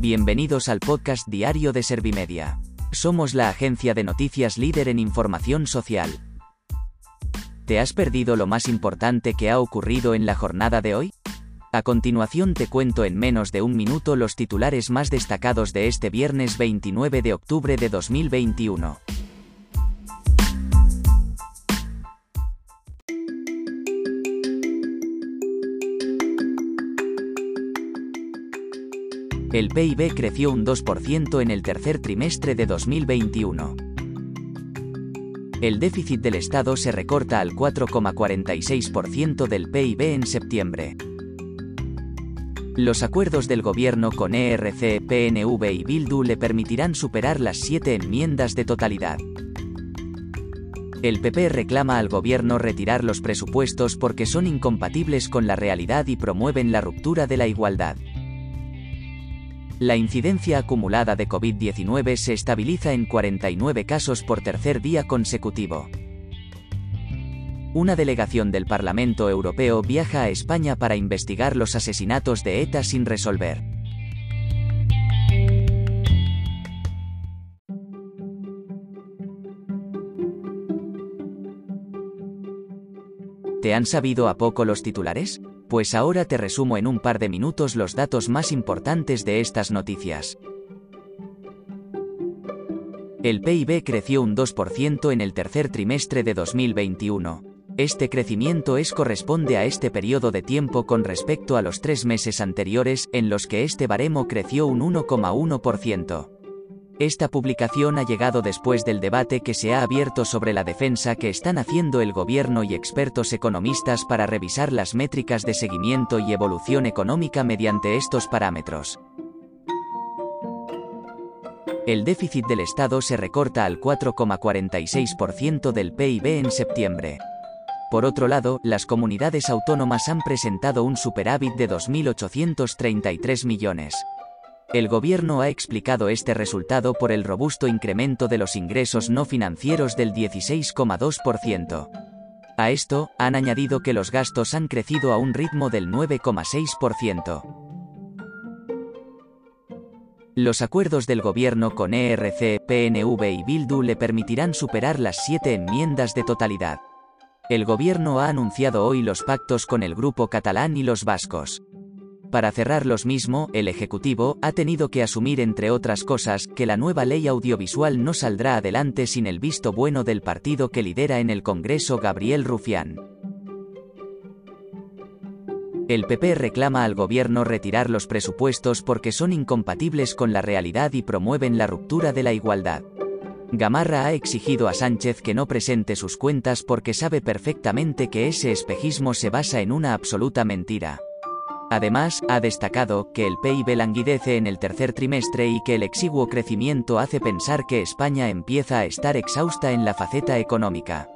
Bienvenidos al podcast diario de Servimedia. Somos la agencia de noticias líder en información social. ¿Te has perdido lo más importante que ha ocurrido en la jornada de hoy? A continuación te cuento en menos de un minuto los titulares más destacados de este viernes 29 de octubre de 2021. El PIB creció un 2% en el tercer trimestre de 2021. El déficit del Estado se recorta al 4,46% del PIB en septiembre. Los acuerdos del gobierno con ERC, PNV y Bildu le permitirán superar las siete enmiendas de totalidad. El PP reclama al gobierno retirar los presupuestos porque son incompatibles con la realidad y promueven la ruptura de la igualdad. La incidencia acumulada de COVID-19 se estabiliza en 49 casos por tercer día consecutivo. Una delegación del Parlamento Europeo viaja a España para investigar los asesinatos de ETA sin resolver. ¿Te han sabido a poco los titulares? Pues ahora te resumo en un par de minutos los datos más importantes de estas noticias. El PIB creció un 2% en el tercer trimestre de 2021. Este crecimiento es corresponde a este periodo de tiempo con respecto a los tres meses anteriores, en los que este baremo creció un 1,1%. Esta publicación ha llegado después del debate que se ha abierto sobre la defensa que están haciendo el gobierno y expertos economistas para revisar las métricas de seguimiento y evolución económica mediante estos parámetros. El déficit del Estado se recorta al 4,46% del PIB en septiembre. Por otro lado, las comunidades autónomas han presentado un superávit de 2.833 millones. El gobierno ha explicado este resultado por el robusto incremento de los ingresos no financieros del 16,2%. A esto, han añadido que los gastos han crecido a un ritmo del 9,6%. Los acuerdos del gobierno con ERC, PNV y Bildu le permitirán superar las siete enmiendas de totalidad. El gobierno ha anunciado hoy los pactos con el grupo catalán y los vascos. Para cerrar los mismo, el Ejecutivo ha tenido que asumir, entre otras cosas, que la nueva ley audiovisual no saldrá adelante sin el visto bueno del partido que lidera en el Congreso Gabriel Rufián. El PP reclama al gobierno retirar los presupuestos porque son incompatibles con la realidad y promueven la ruptura de la igualdad. Gamarra ha exigido a Sánchez que no presente sus cuentas porque sabe perfectamente que ese espejismo se basa en una absoluta mentira. Además, ha destacado que el PIB languidece en el tercer trimestre y que el exiguo crecimiento hace pensar que España empieza a estar exhausta en la faceta económica.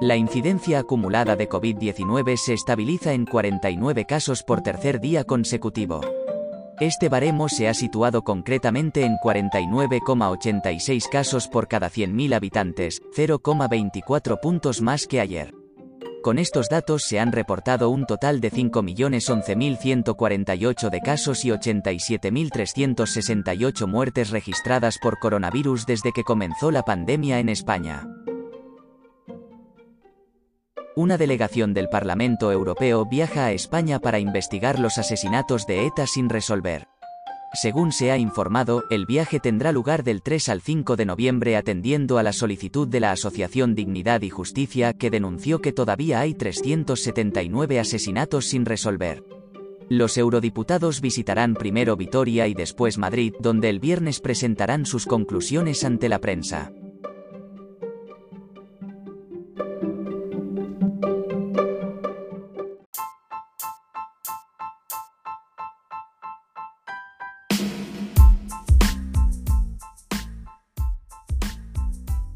La incidencia acumulada de COVID-19 se estabiliza en 49 casos por tercer día consecutivo. Este baremo se ha situado concretamente en 49,86 casos por cada 100.000 habitantes, 0,24 puntos más que ayer. Con estos datos se han reportado un total de 5.011.148 de casos y 87.368 muertes registradas por coronavirus desde que comenzó la pandemia en España. Una delegación del Parlamento Europeo viaja a España para investigar los asesinatos de ETA sin resolver. Según se ha informado, el viaje tendrá lugar del 3 al 5 de noviembre atendiendo a la solicitud de la Asociación Dignidad y Justicia que denunció que todavía hay 379 asesinatos sin resolver. Los eurodiputados visitarán primero Vitoria y después Madrid, donde el viernes presentarán sus conclusiones ante la prensa.